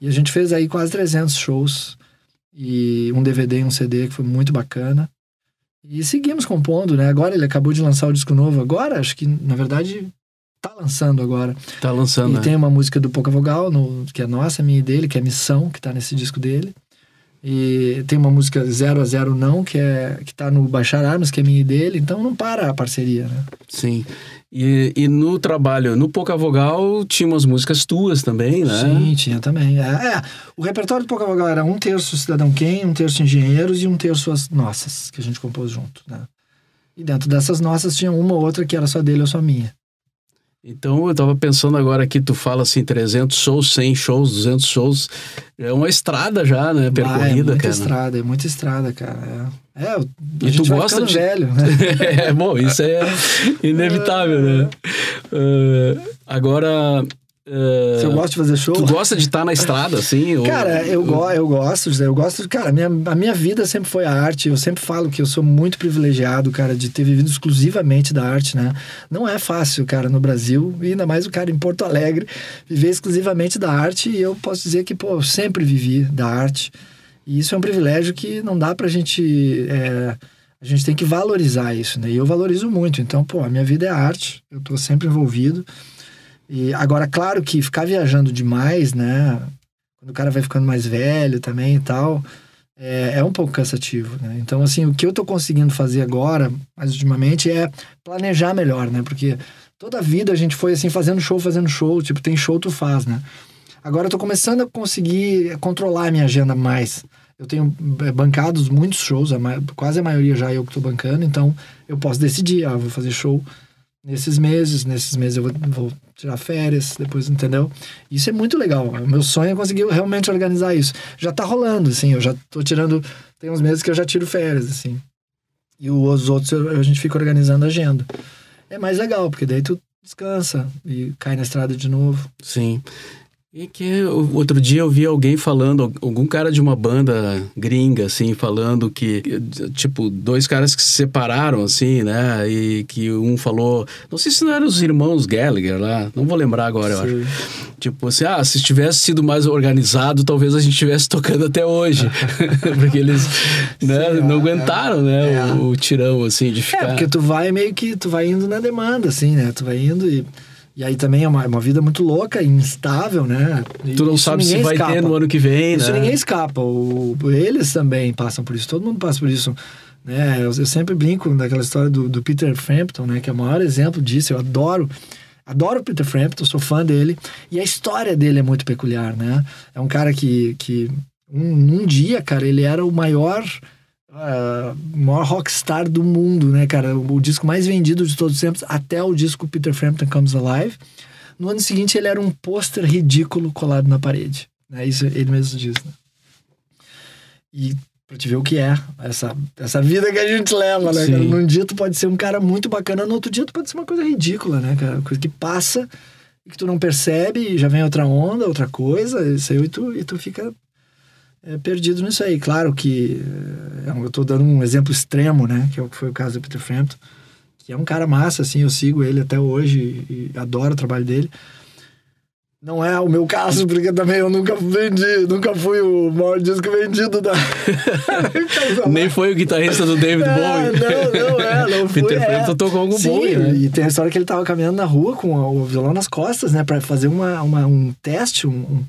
E a gente fez aí quase 300 shows e um DVD e um CD que foi muito bacana. E seguimos compondo, né? Agora ele acabou de lançar o disco novo. Agora, acho que na verdade tá lançando agora. Tá lançando. E né? tem uma música do Pouca Vogal, no, que é nossa, minha e dele, que é Missão, que tá nesse disco dele. E tem uma música Zero a Zero Não, que, é, que tá no Baixar Armas, que é minha e dele. Então não para a parceria, né? Sim. E, e no trabalho, no Pouca Vogal, tinha umas músicas tuas também, né? Sim, tinha também. É, é, o repertório do Pouca Vogal era um terço Cidadão Quem, um terço Engenheiros e um terço as nossas, que a gente compôs junto, né? E dentro dessas nossas tinha uma ou outra que era só dele ou só minha. Então eu tava pensando agora que tu fala assim 300 shows, 100 shows, 200 shows, é uma estrada já, né, Ah, é percorrida, muita cara. estrada, é muita estrada, cara. É, é E tu gosta de- velho, né? é, bom, isso é inevitável, né? Ah, agora, ah, Você gosta de fazer show? tu gosta de estar na estrada, assim? ou- Cara, eu, go eu gosto, José. Eu gosto. Cara, a minha, a minha vida sempre foi a arte. Eu sempre falo que eu sou muito privilegiado, cara, de ter vivido exclusivamente da arte, né? Não é fácil, cara, no Brasil, e ainda mais o cara em Porto Alegre, viver exclusivamente da arte. E eu posso dizer que, pô, eu sempre vivi da arte. E isso é um privilégio que não dá pra gente. é, a gente tem que valorizar isso, né? E eu valorizo muito. Então, pô, a minha vida é arte. Eu tô sempre envolvido. E agora, claro que ficar viajando demais, né? Quando o cara vai ficando mais velho também e tal, é, é um pouco cansativo, né? Então, assim, o que eu tô conseguindo fazer agora, mais ultimamente, é planejar melhor, né? Porque toda a vida a gente foi assim, fazendo show, fazendo show, tipo, tem show, tu faz, né? Agora eu tô começando a conseguir controlar a minha agenda mais. Eu tenho é, bancados muitos shows, quase a maioria já eu que tô bancando, então eu posso decidir, ah, vou fazer show nesses meses, nesses meses eu vou, vou tirar férias, depois, entendeu? Isso é muito legal. O meu sonho é conseguir realmente organizar isso. Já tá rolando, assim, eu já tô tirando. Tem uns meses que eu já tiro férias, assim. E os outros a gente fica organizando a agenda. É mais legal, porque daí tu descansa e cai na estrada de novo. Sim. E que outro dia eu vi alguém falando, algum cara de uma banda gringa, assim, falando que, tipo, dois caras que se separaram, assim, né? E que um falou, não sei se não eram os irmãos Gallagher lá, não vou lembrar agora, eu acho. Tipo assim, ah, se tivesse sido mais organizado, talvez a gente estivesse tocando até hoje. Porque eles né, Sim, não é, aguentaram, né, é. o, o tirão, assim, de É, ficar... porque tu vai meio que tu vai indo na demanda, assim, né? Tu vai indo e. E aí também é uma, é uma vida muito louca, instável, né? E Tu não isso sabe se vai escapa. ter no ano que vem, Isso né? ninguém escapa. O, eles também passam por isso. Todo mundo passa por isso. Né? Eu, eu sempre brinco daquela história do, do Peter Frampton, né? Que é o maior exemplo disso. Eu adoro. Adoro o Peter Frampton, sou fã dele. E a história dele é muito peculiar, né? É um cara que, que um, num dia, cara, ele era o maior ah, maior rockstar do mundo, né, cara? O, disco mais vendido de todos os tempos, até o disco Peter Frampton Comes Alive. No ano seguinte, ele era um pôster ridículo colado na parede. Né? Isso ele mesmo diz, né? E pra te ver o que é essa, essa vida que a gente leva, né, Sim. cara? Num dia tu pode ser um cara muito bacana, no outro dia tu pode ser uma coisa ridícula, né, cara? Coisa que passa e que tu não percebe, e já vem outra onda, outra coisa, isso aí, e tu, e tu fica é, perdido nisso aí. Claro que é, eu tô dando um exemplo extremo, né? Que é que foi o caso do Peter Frampton, que é um cara massa, assim, eu sigo ele até hoje e, adoro o trabalho dele. Não é o meu caso, porque também eu nunca vendi, nunca fui o maior disco vendido da. Nem foi o guitarrista do David É, Bowie. Não, não é, não fui. Peter é. Frampton tocou algum Sim, Bowie, né? E tem a história que ele tava caminhando na rua com o violão nas costas, né? Pra fazer uma, uma, um teste, um, um,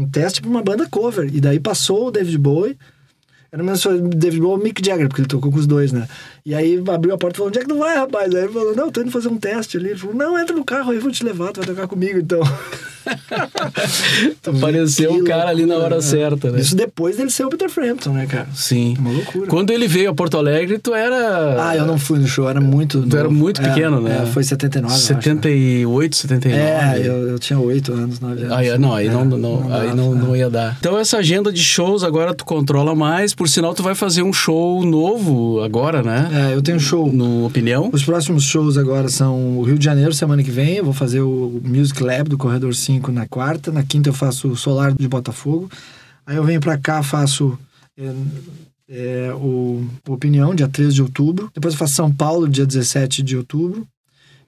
um teste pra uma banda cover. E daí passou o David Bowie. Era se fosse David Bowie ou Mick Jagger, porque ele tocou com os dois, né? E aí abriu a porta e falou: onde é que tu vai, rapaz? Aí ele falou: não, tô indo fazer um teste ali. Ele falou: não, entra no carro aí, vou te levar, tu vai tocar comigo então. Apareceu o cara ali na hora né? certa, né? Isso depois dele ser o Peter Frampton, né, cara? Sim. Uma loucura. Quando ele veio a Porto Alegre, tu era. Ah, eu não fui no show, era muito. Tu era novo. muito É, pequeno, né? É, foi 79. eu acho, né? 78, 79. É, eu, eu tinha 8 anos, 9 anos. Aí, não, aí, É, não, não, aí dava, não, é. não ia dar. Então essa agenda de shows agora tu controla mais, por sinal tu vai fazer um show novo agora, né? É, eu tenho show. No Opinião. Os próximos shows agora são o Rio de Janeiro, semana que vem. Eu vou fazer o Music Lab do Corredor 5 na quarta. Na quinta eu faço o Solar de Botafogo. Aí eu venho pra cá, faço é, é, o, o Opinião, dia 13 de outubro. Depois eu faço São Paulo, dia 17 de outubro.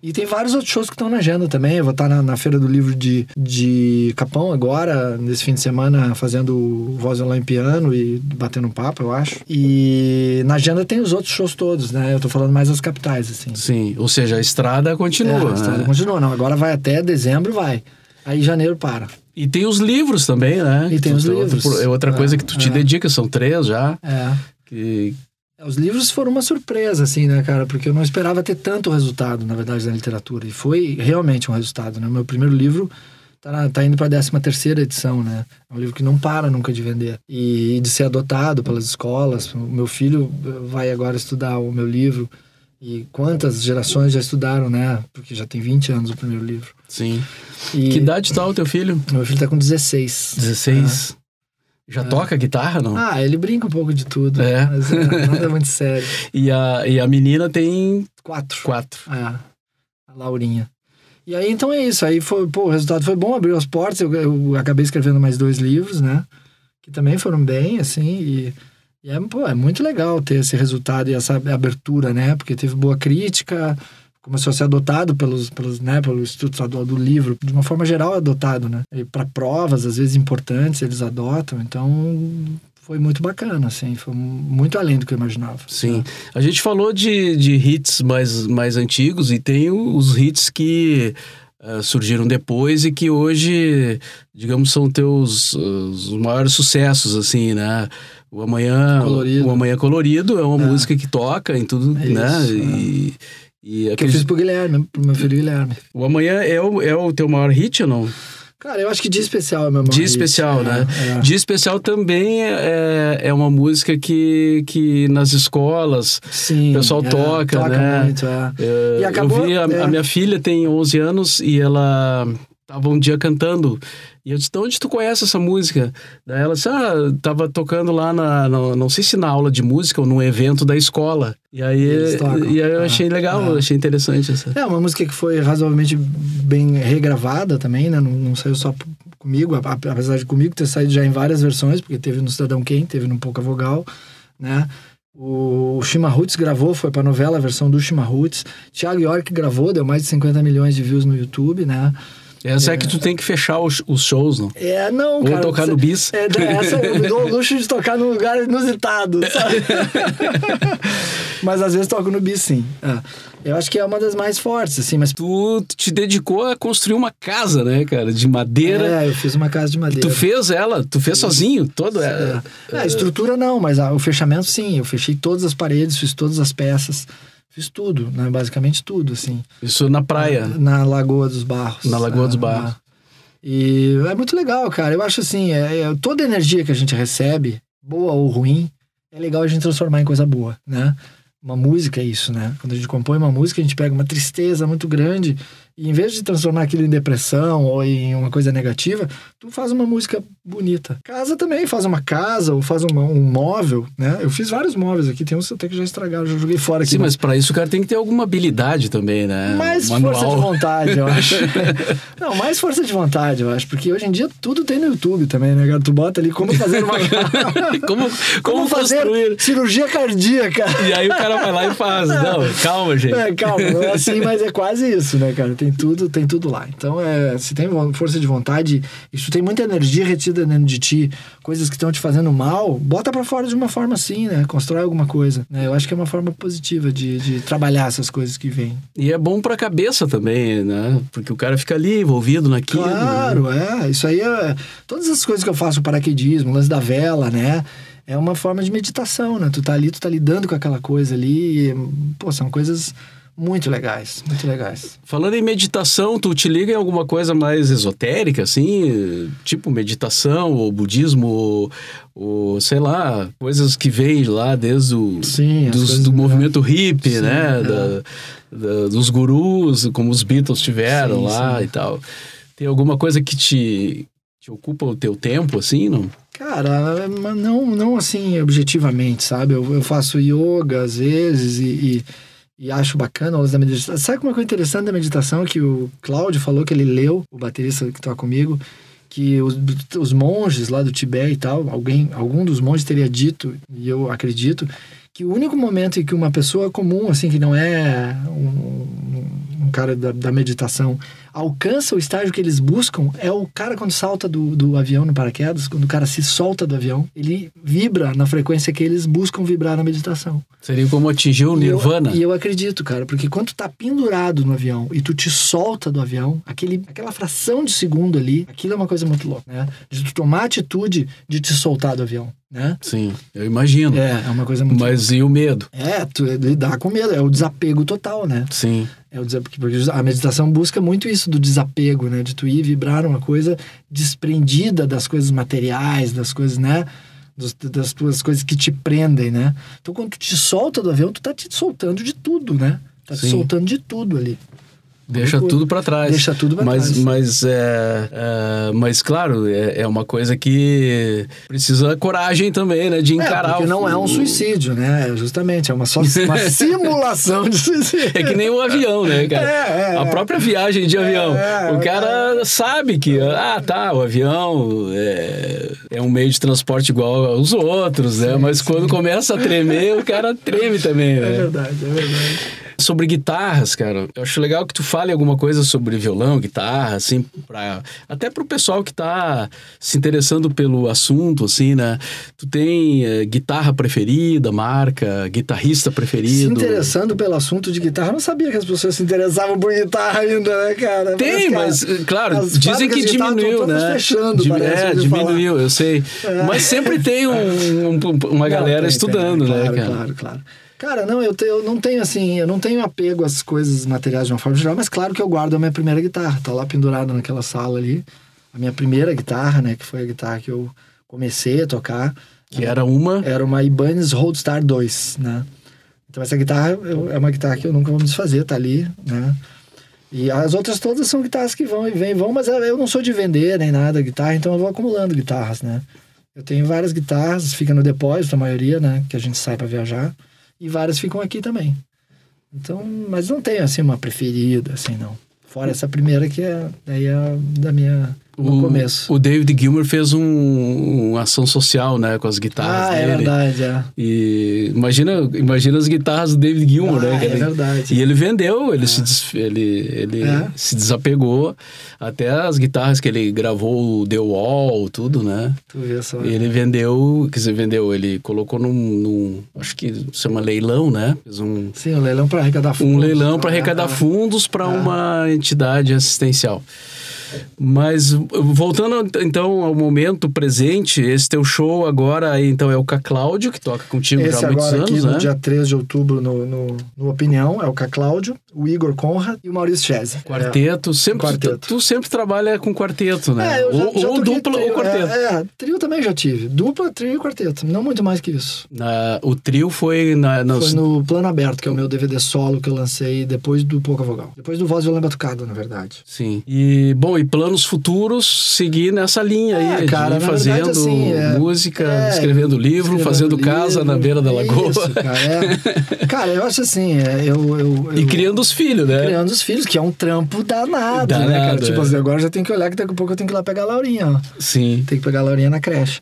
E tem vários outros shows que estão na agenda também. Eu vou estar na, na Feira do Livro de, de Capão agora, nesse fim de semana, fazendo voz online piano e batendo um papo, eu acho. E na agenda tem os outros shows todos, né? Eu tô falando mais as capitais, assim. Sim, ou seja, a estrada continua. É, a né? estrada continua, não. Agora vai até dezembro, vai. Aí janeiro para. E tem os livros também, né? E tem Tu- os livros. É outra coisa É, que tu te é. dedica, são três já. É. Que, Os livros foram uma surpresa, assim, né, cara? Porque eu não esperava ter tanto resultado, na verdade, na literatura. E foi realmente um resultado, né? O meu primeiro livro tá, na- tá indo para a 13 terceira edição, né? É um livro que não para nunca de vender. E de ser adotado pelas escolas. O meu filho vai agora estudar o meu livro. E quantas gerações já estudaram, né? Porque já tem 20 anos o primeiro livro. sim. E Que idade tá o teu filho? Meu filho tá com 16. 16. Já toca guitarra, não? Ah, ele brinca um pouco de tudo. É. Mas é, nada muito sério. E, a, e a menina tem Quatro. quatro. É, a Laurinha. E aí, então é isso. Aí, foi, pô, o resultado foi bom, abriu as portas. Eu, eu acabei escrevendo mais dois livros, né? Que também foram bem, assim. E, e é, pô, é muito legal ter esse resultado e essa abertura, né? Porque teve boa crítica, começou a ser adotado pelos, pelos, né, pelo Instituto Estadual do Livro. De uma forma geral, é adotado, né? E para provas, às vezes importantes, eles adotam. Então, foi muito bacana, assim. Foi muito além do que eu imaginava. Sim. A gente falou de, de hits mais, mais antigos e tem os hits que eh, surgiram depois e que hoje, digamos, são teus uh, os maiores sucessos, assim, né? O Amanhã Colorido. O Amanhã Colorido é uma música que toca em tudo, É né? isso, e, e Que eu fiz pro Guilherme, pro meu filho Guilherme. o Amanhã é o, é o teu maior hit ou não? Cara, eu acho que Dia Especial é meu maior Dia hit. Especial, É, né? é. Dia Especial também é, é uma música que, que nas escolas Sim. o pessoal é, toca, toca né? muito, é. É, E acabou- eu vi, a, é. a minha filha tem 11 anos e ela tava um dia cantando. E eu disse, de onde tu conhece essa música? Daí ela disse, ah, tava tocando lá na, na- não sei se na aula de música ou num evento da escola. E aí, e aí eu Ah, achei legal, eu achei interessante essa. É uma música que foi razoavelmente bem regravada também, né? Não, não saiu só comigo, apesar de comigo ter saído já em várias versões, porque teve no Cidadão Quem, teve no Pouca Vogal, né? O Shima Roots gravou, foi pra novela a versão do Shima Roots. Thiago York gravou, deu mais de 50 milhões de views no YouTube, né? Essa é, que tu tem que fechar os, os shows, não? É, não, Ou cara. tocar no bis. É, essa eu me dou o luxo de tocar num lugar inusitado, sabe? mas às vezes toco no bis, sim. É. Eu acho que é uma das mais fortes, assim, mas. Tu te dedicou a construir uma casa, né, cara? De madeira. É, eu fiz uma casa de madeira. Tu fez ela, tu fez sozinho, todo. É. É, É, a estrutura não, mas a- o fechamento sim. Eu fechei todas as paredes, fiz todas as peças, fiz tudo, né? Basicamente tudo, assim. Isso na praia. Na Lagoa dos Barros. Na Lagoa dos É, Barros. é. E é muito legal, cara. Eu acho assim, é, é- toda energia que a gente recebe, boa ou ruim, é legal a gente transformar em coisa boa, né? Uma música é isso, né? Quando a gente compõe uma música, a gente pega uma tristeza muito grande e em vez de transformar aquilo em depressão ou em uma coisa negativa, tu faz uma música bonita. Casa também, faz uma casa ou faz uma- um móvel, né? Eu fiz vários móveis aqui, tem uns até que já estragaram, já joguei fora aqui. Sim, mas pra isso o cara tem que ter alguma habilidade também, né? Mais Manual. força de vontade, eu acho. Não, mais força de vontade, eu acho. Porque hoje em dia tudo tem no YouTube também, né, cara? Tu bota ali como fazer uma. como, como, como fazer construir. cirurgia cardíaca. E aí o cara vai lá e faz. Não, calma, gente. É, calma, não é assim, mas é quase isso, né, cara? Tem tudo, tem tudo lá. Então, é, se tem força de vontade, tu tem muita energia retida dentro de ti, coisas que estão te fazendo mal, bota pra fora de uma forma assim, né? Constrói alguma coisa. né? Eu acho que é uma forma positiva de, de trabalhar essas coisas que vêm. E é bom pra cabeça também, né? Porque o cara fica ali envolvido naquilo. né? Claro, é. Isso aí é. Todas as coisas que eu faço, o paraquedismo, o lance da vela, né? é uma forma de meditação, né? Tu tá ali, tu tá lidando com aquela coisa ali. E, pô, são coisas muito legais, muito legais. Falando em meditação, tu te liga em alguma coisa mais esotérica, assim? Tipo meditação, ou budismo, ou, ou sei lá, coisas que vêm lá desde o Sim, dos- do movimento hippie, Sim, né? é. Da- da- dos gurus, como os Beatles tiveram Sim, lá sim. e tal. Tem alguma coisa que te, te ocupa o teu tempo, assim, não? Cara, não, não assim objetivamente, sabe? Eu, eu faço yoga às vezes e, e, e acho bacana a luz da meditação. Sabe uma coisa interessante da meditação que o Cláudio falou que ele leu, o baterista que toca comigo, que os, os monges lá do Tibete e tal, alguém, algum dos monges teria dito, e eu acredito, que o único momento em que uma pessoa comum, assim, que não é um cara da, da meditação, alcança o estágio que eles buscam é o cara quando salta do, do avião no paraquedas, quando o cara se solta do avião, ele vibra na frequência que eles buscam vibrar na meditação. Seria como atingir o E eu- nirvana? E eu, acredito, cara, porque quando tu tá pendurado no avião e tu te solta do avião, aquele, aquela fração de segundo ali, aquilo é uma coisa muito louca, né? De tu tomar a atitude de te soltar do avião, né? Sim, eu imagino. É, é uma coisa muito Mas e o medo? é, tu lidar com medo, é o desapego total, né? Sim. É o a meditação busca muito isso do desapego, né? De tu ir vibrar uma coisa desprendida das coisas materiais, das coisas, né? Dos- das tuas coisas que te prendem, né? Então, quando tu te solta do avião, tu tá te soltando de tudo, né? Tá te Sim. soltando de tudo ali. Deixa tudo pra trás. Deixa tudo pra mas, trás. Mas, é, é, mas claro, é, é uma coisa que precisa coragem também, né? De É, encarar porque o- não é um suicídio, né? É Justamente, é uma, só, uma simulação de suicídio. É que nem o avião, né, cara? É, é, a é. própria viagem de avião. é, o cara sabe que, ah, tá, o avião é, é um meio de transporte igual aos outros, né? Mas quando começa a tremer, o cara treme também, É né? verdade, é verdade. Sobre guitarras, cara, eu acho legal que tu fale alguma coisa sobre violão, guitarra, assim, pra, até pro pessoal que tá se interessando pelo assunto, assim, né? Tu tem eh, guitarra preferida, marca, guitarrista Se preferido? interessando pelo assunto de guitarra, eu não sabia que as pessoas se interessavam por guitarra ainda, né, cara? Tem, mas, que a- claro, dizem que diminuiu, né? fechando, Dim- parece, é, ouvi falar. diminuiu, eu sei. É. Mas sempre tem um- um- uma galera tem, estudando, tem, né, claro, cara? Claro, claro. Cara, não, eu, te- eu não tenho assim, eu não tenho apego às coisas materiais de uma forma geral, mas claro que eu guardo a minha primeira guitarra, tá lá pendurada naquela sala ali. A minha primeira guitarra, né, que foi a guitarra que eu comecei a tocar. Que era uma. Era uma Ibanez Roadstar 2, né? Então essa guitarra eu- é uma guitarra que eu nunca vou me desfazer, tá ali, né? E as outras todas são guitarras que vão e vêm, vão, mas eu não sou de vender nem nada guitarra, então eu vou acumulando guitarras, né? Eu tenho várias guitarras, fica no depósito a maioria, né? Que a gente sai para viajar. E várias ficam aqui também. Então, mas não tenho assim uma preferida, assim, não. Fora essa primeira que é daí é da minha no O, começo. o David Gilmer fez um, uma ação social, né, com as guitarras ah, é dele. verdade, é. E imagina, imagina as guitarras do David Gilmer, Ah, né? é ele- verdade. E ele vendeu, ele, se, des- ele, ele É. se desapegou. Até as guitarras que ele gravou, The Wall, tudo, né? Tu vê só. Ele vendeu, quer dizer, vendeu, ele colocou num, num acho que chama leilão, né? Fez um, Sim, o leilão para arrecadar fundos. um leilão para É, arrecadar é. fundos para É. uma entidade assistencial. Mas voltando então ao momento presente, esse teu show agora então é o Ca Cláudio, que toca contigo Esse já há muitos agora aqui anos, no né? dia 3 de outubro no, no, no Opinião é o K. Cláudio, o Igor Conrad e o Maurício Chese. Quarteto, sempre Quarteto. Tu, tu sempre trabalha com quarteto, né? É, já, ou já ou dupla trio, ou quarteto. É, é, trio também já tive. Dupla, trio e quarteto. Não muito mais que isso. Na- o trio foi na, nos- Foi no Plano Aberto, que é o meu DVD solo que eu lancei depois do Pouca Vogal. Depois do Voz Violão Batucada, na verdade. Sim. E, bom, e planos futuros, seguir nessa linha aí, É, cara, de fazendo verdade, assim, é- música, É, escrevendo livro, escrevendo fazendo casa livro, na beira da lagoa. Isso, cara, é. Cara, eu acho assim, é, eu, eu, E criando os filhos, né? criando os filhos, que é um trampo danado, né, Danado, cara? Tipo assim, agora já tem que olhar que daqui a pouco eu tenho que ir lá pegar a Laurinha, ó. Sim. Tem que pegar a Laurinha na creche.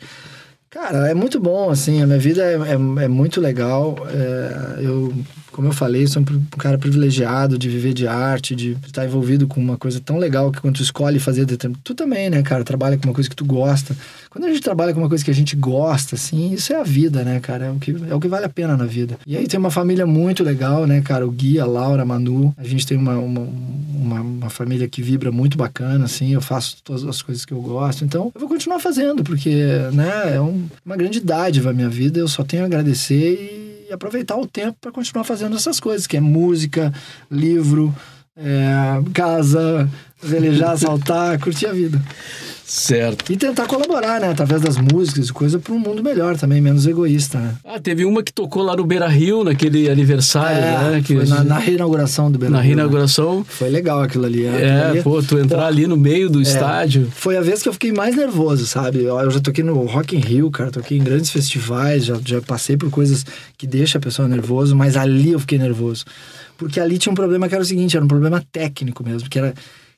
Cara, é muito bom, assim, a minha vida é, muito legal. Eu, como eu falei, sou um cara privilegiado de viver de arte, de estar envolvido com uma coisa tão legal que quando tu escolhe fazer determinado. Tu também, né, cara? Trabalha com uma coisa que tu gosta. Quando a gente trabalha com uma coisa que a gente gosta, assim, isso é a vida, né, cara? É o que, é o que vale a pena na vida. E aí tem uma família muito legal, né, cara? O Gui, a Laura, a Manu. A gente tem uma, uma, uma, uma família que vibra muito bacana, assim. Eu faço todas as coisas que eu gosto. Então, eu vou continuar fazendo, porque, né, é um uma grande dádiva a minha vida. Eu só tenho a agradecer e aproveitar o tempo para continuar fazendo essas coisas, que é música, livro, é, casa, velejar, saltar, curtir a vida. Certo. E tentar colaborar, né? Através das músicas e coisa para um mundo melhor também, menos egoísta, né? Ah, teve uma que tocou lá no Beira Rio, naquele aniversário, É, né? Que foi na, na reinauguração do Beira na Rio, né? reinauguração. Foi legal aquilo ali. É, aquilo ali- pô, tu entrar Pô, ali no meio do é, estádio. Foi a vez que eu fiquei mais nervoso, sabe? Eu, eu já toquei no Rock in Rio, cara. Toquei em grandes festivais, já, já passei por coisas que deixam a pessoa nervoso, mas ali eu fiquei nervoso. Porque ali tinha um problema que era o seguinte, era um problema técnico mesmo, que era...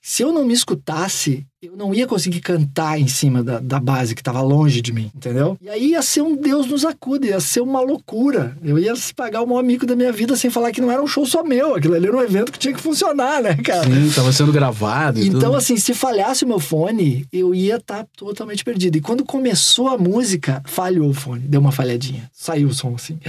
Se eu não me escutasse, eu não ia conseguir cantar em cima da, da base que estava longe de mim, entendeu? E aí ia ser um Deus nos acuda, ia ser uma loucura. Eu ia pagar o maior amigo da minha vida sem falar que não era um show só meu. Aquilo ali era um evento que tinha que funcionar, né, cara? Sim, tava sendo gravado. e Então, tudo. assim, se falhasse o meu fone, eu ia estar totalmente perdido. E quando começou a música, falhou o fone, deu uma falhadinha. Saiu o som, assim.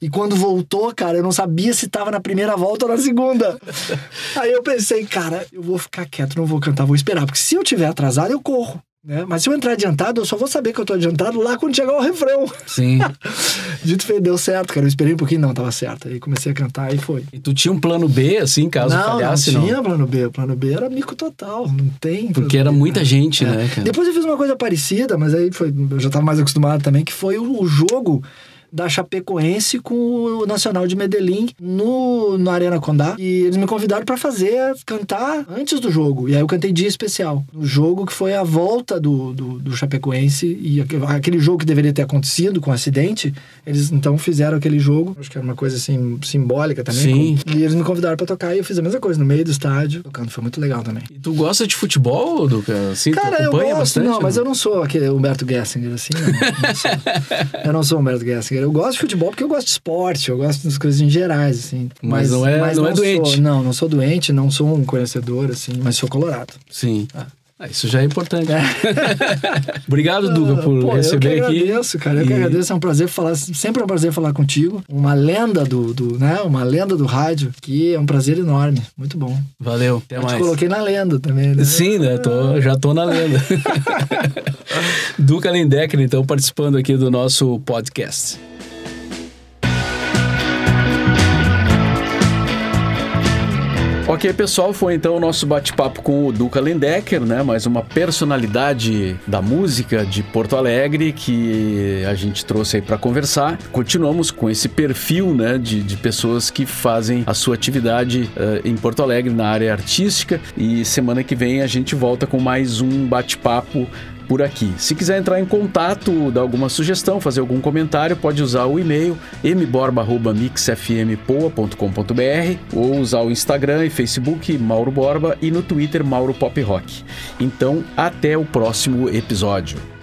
E quando voltou, cara, eu não sabia se tava na primeira volta ou na segunda. Aí eu pensei, cara, eu vou ficar quieto, não vou cantar, vou esperar. Porque se eu tiver atrasado, eu corro. Né? Mas se eu entrar adiantado, eu só vou saber que eu tô adiantado lá quando chegar o refrão. Sim. Dito feito, deu certo, cara. Eu esperei um pouquinho, não, tava certo. Aí comecei a cantar e foi. E tu tinha um plano B, assim, caso não, falhasse, não não? tinha plano B. O plano B era mico total. Não tem. Porque era B, muita né? gente, É. né, cara? Depois eu fiz uma coisa parecida, mas aí foi, eu já estava mais acostumado também, que foi o, o jogo da Chapecoense com o Nacional de Medellín no, no Arena Condá. E eles me convidaram para fazer, cantar antes do jogo. E aí eu cantei dia especial. O jogo que foi a volta do, do, do Chapecoense e aque- aquele jogo que deveria ter acontecido com o acidente, eles então fizeram aquele jogo. Acho que era uma coisa assim simbólica também. Sim. com- e eles me convidaram para tocar e eu fiz a mesma coisa no meio do estádio, tocando. Foi muito legal também. E tu gosta de futebol, Duca? Assim, Cara, tu eu gosto, bastante? não, mas eu não sou aquele Humberto Gessinger, assim, não. não sou. eu não sou Humberto Gessinger. Eu gosto de futebol porque eu gosto de esporte, eu gosto das coisas em gerais, assim. Mas não é- não é sou- doente. não, não sou doente, não sou um conhecedor, assim, mas sou colorado. Sim. Ah. Ah, isso já é importante. Obrigado, Duca, por Pô, receber eu que aqui. agradeço, cara. Eu que E- agradeço, é um prazer falar, sempre é um prazer falar contigo. Uma lenda do, do né, uma lenda do rádio, que é um prazer enorme. Muito bom. Valeu, até Eu mais. te coloquei na lenda também, né? Sim, né? Tô, já tô na lenda. Duca Lendecker, então, participando aqui do nosso podcast. Ok, pessoal, foi então o nosso bate-papo com o Duca Lendecker, né? Mais uma personalidade da música de Porto Alegre que a gente trouxe aí para conversar. Continuamos com esse perfil, né, de, de pessoas que fazem a sua atividade eh, em Porto Alegre na área artística e semana que vem a gente volta com mais um bate-papo por aqui. Se quiser entrar em contato, dar alguma sugestão, fazer algum comentário, pode usar o e-mail mborba@mixfmpoa.com.br ou usar o Instagram e Facebook Mauro Borba e no Twitter Mauro Pop Rock. Então, até o próximo episódio.